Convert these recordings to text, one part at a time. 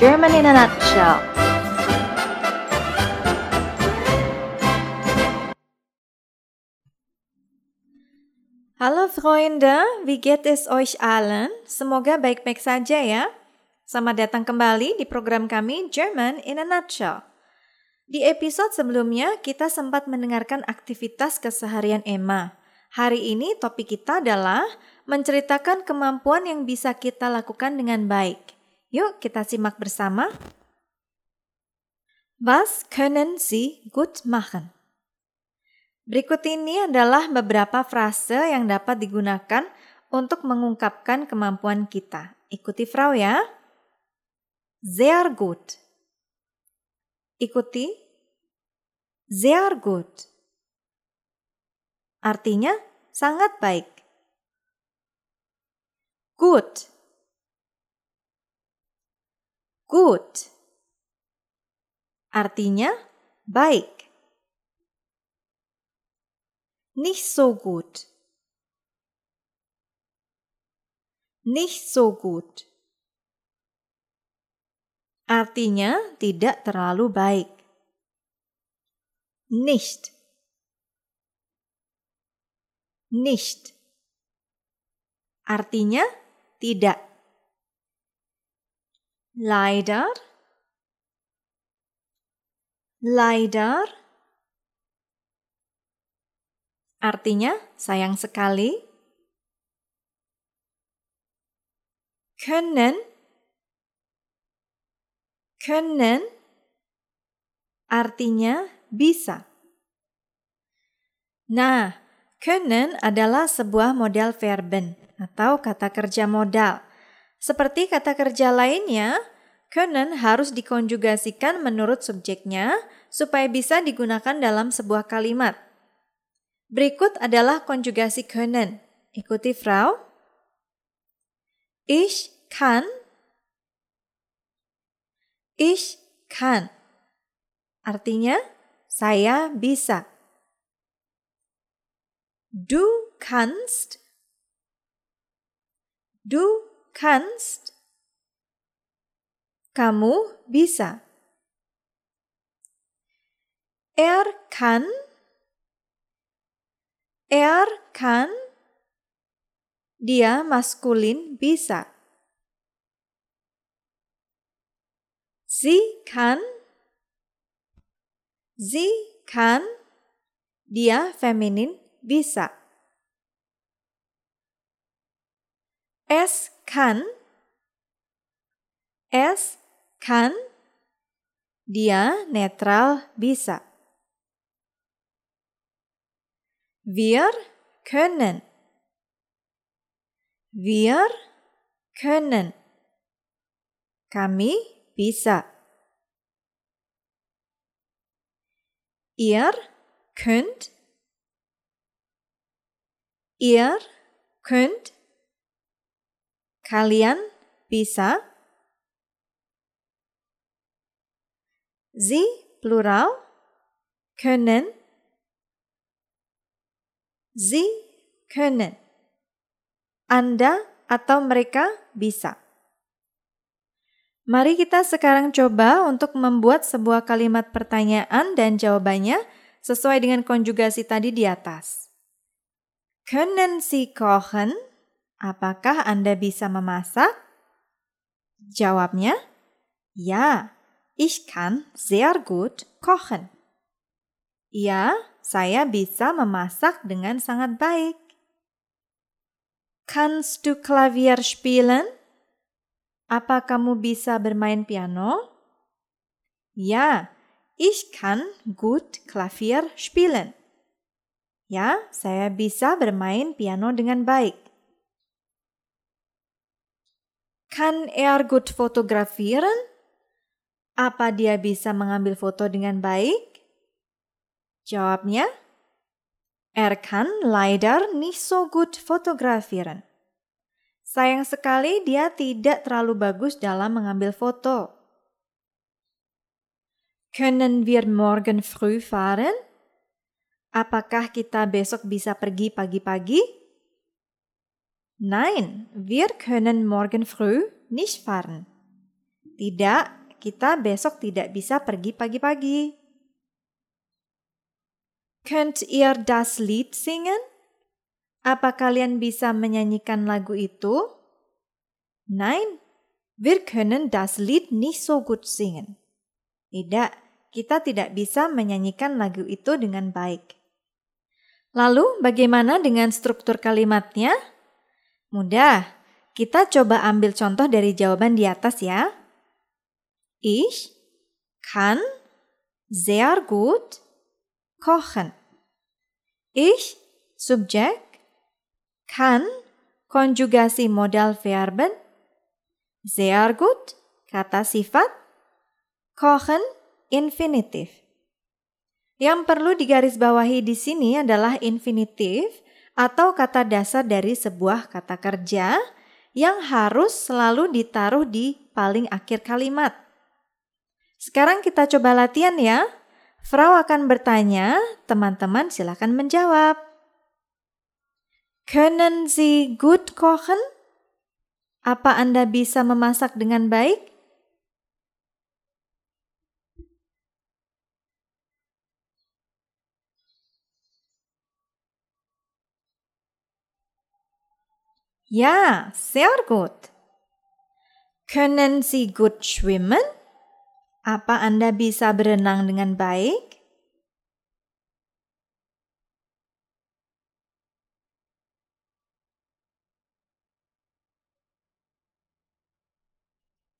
German in a Nutshell. Halo Freunde, wie geht es euch allen? Semoga baik-baik saja ya. Selamat datang kembali di program kami German in a Nutshell. Di episode sebelumnya, kita sempat mendengarkan aktivitas keseharian Emma. Hari ini topik kita adalah menceritakan kemampuan yang bisa kita lakukan dengan baik. Yuk kita simak bersama. Was können Sie gut machen? Berikut ini adalah beberapa frase yang dapat digunakan untuk mengungkapkan kemampuan kita. Ikuti Frau ya. Sehr gut. Ikuti. Sehr gut. Artinya sangat baik. Gut. Gut. Artinya baik nicht so gut. Nicht so gut. Artinya tidak terlalu baik. Nicht. Nicht. Artinya tidak. Leider. Leider Artinya, sayang sekali. Können, können, artinya bisa. Nah, können adalah sebuah modal verben atau kata kerja modal. Seperti kata kerja lainnya, können harus dikonjugasikan menurut subjeknya supaya bisa digunakan dalam sebuah kalimat. Berikut adalah konjugasi können. Ikuti Frau. Ich kann. Ich kann. Artinya, saya bisa. Du kannst. Du kannst. Kamu bisa. Er kann. Er kann dia maskulin bisa. Sie kann sie kann dia feminin bisa. Es kann es kann dia netral bisa. Wir können. Wir können. Kami bisa. Ihr könnt. Ihr könnt. Kalian bisa. Sie plural können Sie können. Anda atau mereka bisa. Mari kita sekarang coba untuk membuat sebuah kalimat pertanyaan dan jawabannya sesuai dengan konjugasi tadi di atas. Können Sie kochen? Apakah Anda bisa memasak? Jawabnya, ya, ich kann sehr gut kochen. Ya, saya bisa memasak dengan sangat baik. Kannst du Klavier spielen? Apa kamu bisa bermain piano? Ja, ich kann gut Klavier spielen. Ya, saya bisa bermain piano dengan baik. Kann er gut fotografieren? Apa dia bisa mengambil foto dengan baik? Jawabnya, er kann leider nicht so gut fotografieren. Sayang sekali dia tidak terlalu bagus dalam mengambil foto. Können wir morgen früh fahren? Apakah kita besok bisa pergi pagi-pagi? Nein, wir können morgen früh nicht fahren. Tidak, kita besok tidak bisa pergi pagi-pagi. Könnt ihr das Lied singen? Apa kalian bisa menyanyikan lagu itu? Nein, wir können das Lied nicht so gut singen. Tidak, kita tidak bisa menyanyikan lagu itu dengan baik. Lalu, bagaimana dengan struktur kalimatnya? Mudah, kita coba ambil contoh dari jawaban di atas ya. Ich kann sehr gut kochen. Ich, Subjek, kann konjugasi modal Verben, sehr gut kata sifat, kochen infinitif. Yang perlu digarisbawahi di sini adalah infinitif atau kata dasar dari sebuah kata kerja yang harus selalu ditaruh di paling akhir kalimat. Sekarang kita coba latihan ya. Frau akan bertanya, teman-teman silakan menjawab. Können Sie gut kochen? Apa Anda bisa memasak dengan baik? Ja, sehr gut. Können Sie gut schwimmen? Apa Anda bisa berenang dengan baik?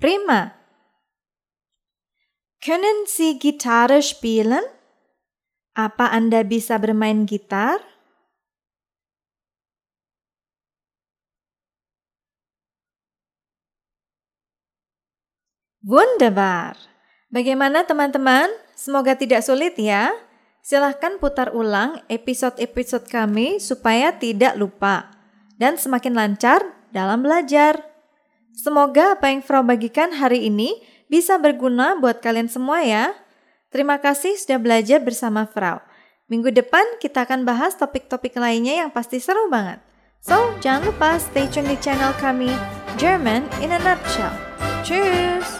Prima. Können Sie Gitarre spielen? Apa Anda bisa bermain gitar? Wunderbar. Bagaimana teman-teman? Semoga tidak sulit ya. Silahkan putar ulang episode-episode kami supaya tidak lupa dan semakin lancar dalam belajar. Semoga apa yang Frau bagikan hari ini bisa berguna buat kalian semua ya. Terima kasih sudah belajar bersama Frau. Minggu depan kita akan bahas topik-topik lainnya yang pasti seru banget. So, jangan lupa stay tune di channel kami, German in a Nutshell. Cheers!